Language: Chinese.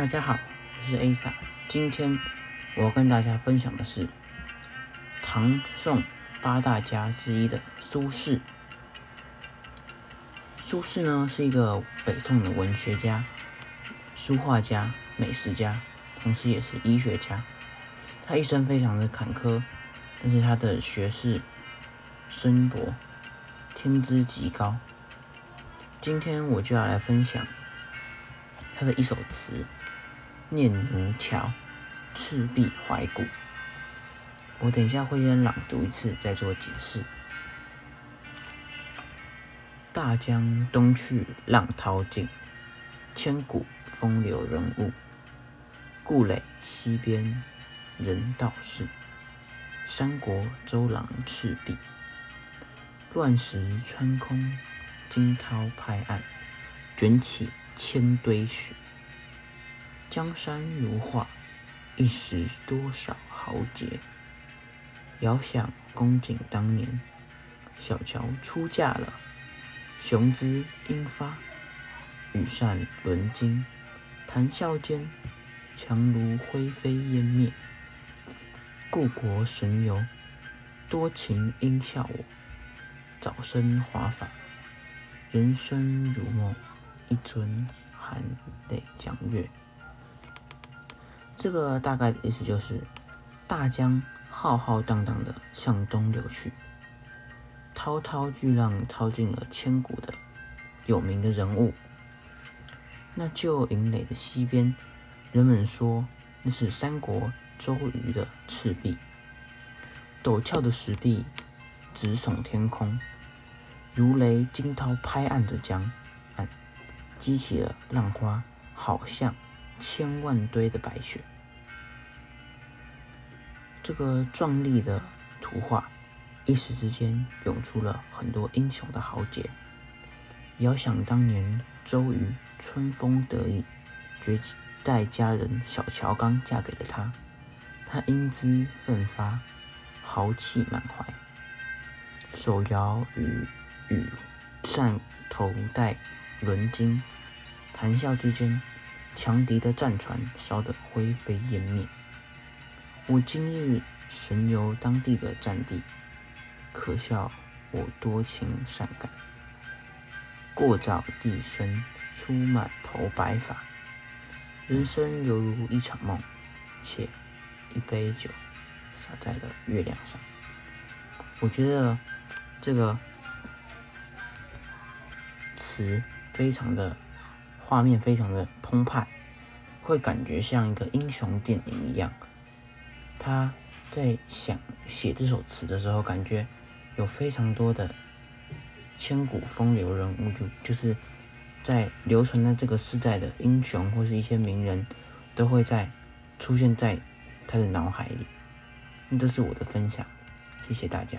大家好，我是 A 萨。今天我跟大家分享的是唐宋八大家之一的苏轼。苏轼呢是一个北宋的文学家、书画家、美食家，同时也是医学家。他一生非常的坎坷，但是他的学识深博，天资极高。今天我就要来分享他的一首词《念奴桥·赤壁怀古》。我等一下会先朗读一次，再做解释。大江东去，浪淘尽，千古风流人物。故垒西边，人道是，三国周郎赤壁。乱石穿空。惊涛拍岸，卷起千堆雪。江山如画，一时多少豪杰。遥想公瑾当年，小乔出嫁了，雄姿英发，羽扇纶巾，谈笑间，樯橹灰飞烟灭。故国神游，多情应笑我，早生华发。人生如梦，一尊含泪江月。这个大概的意思就是，大江浩浩荡荡的向东流去，滔滔巨浪淘尽了千古的有名的人物。那旧营垒的西边，人们说那是三国周瑜的赤壁。陡峭的石壁直耸天空。如雷惊涛拍岸的江，激起了浪花，好像千万堆的白雪。这个壮丽的图画，一时之间涌出了很多英雄的豪杰。遥想当年周瑜春风得意，绝代佳人小乔刚嫁给了他，他英姿奋发，豪气满怀，手摇与。羽扇头戴纶巾，谈笑之间，强敌的战船烧得灰飞烟灭。我今日神游当地的战地，可笑我多情善感。过早地生出满头白发，人生犹如一场梦，且一杯酒洒在了月亮上。我觉得这个。词非常的画面，非常的澎湃，会感觉像一个英雄电影一样。他在想写这首词的时候，感觉有非常多的千古风流人物，就就是在流传在这个时代的英雄或是一些名人，都会在出现在他的脑海里。那这是我的分享，谢谢大家。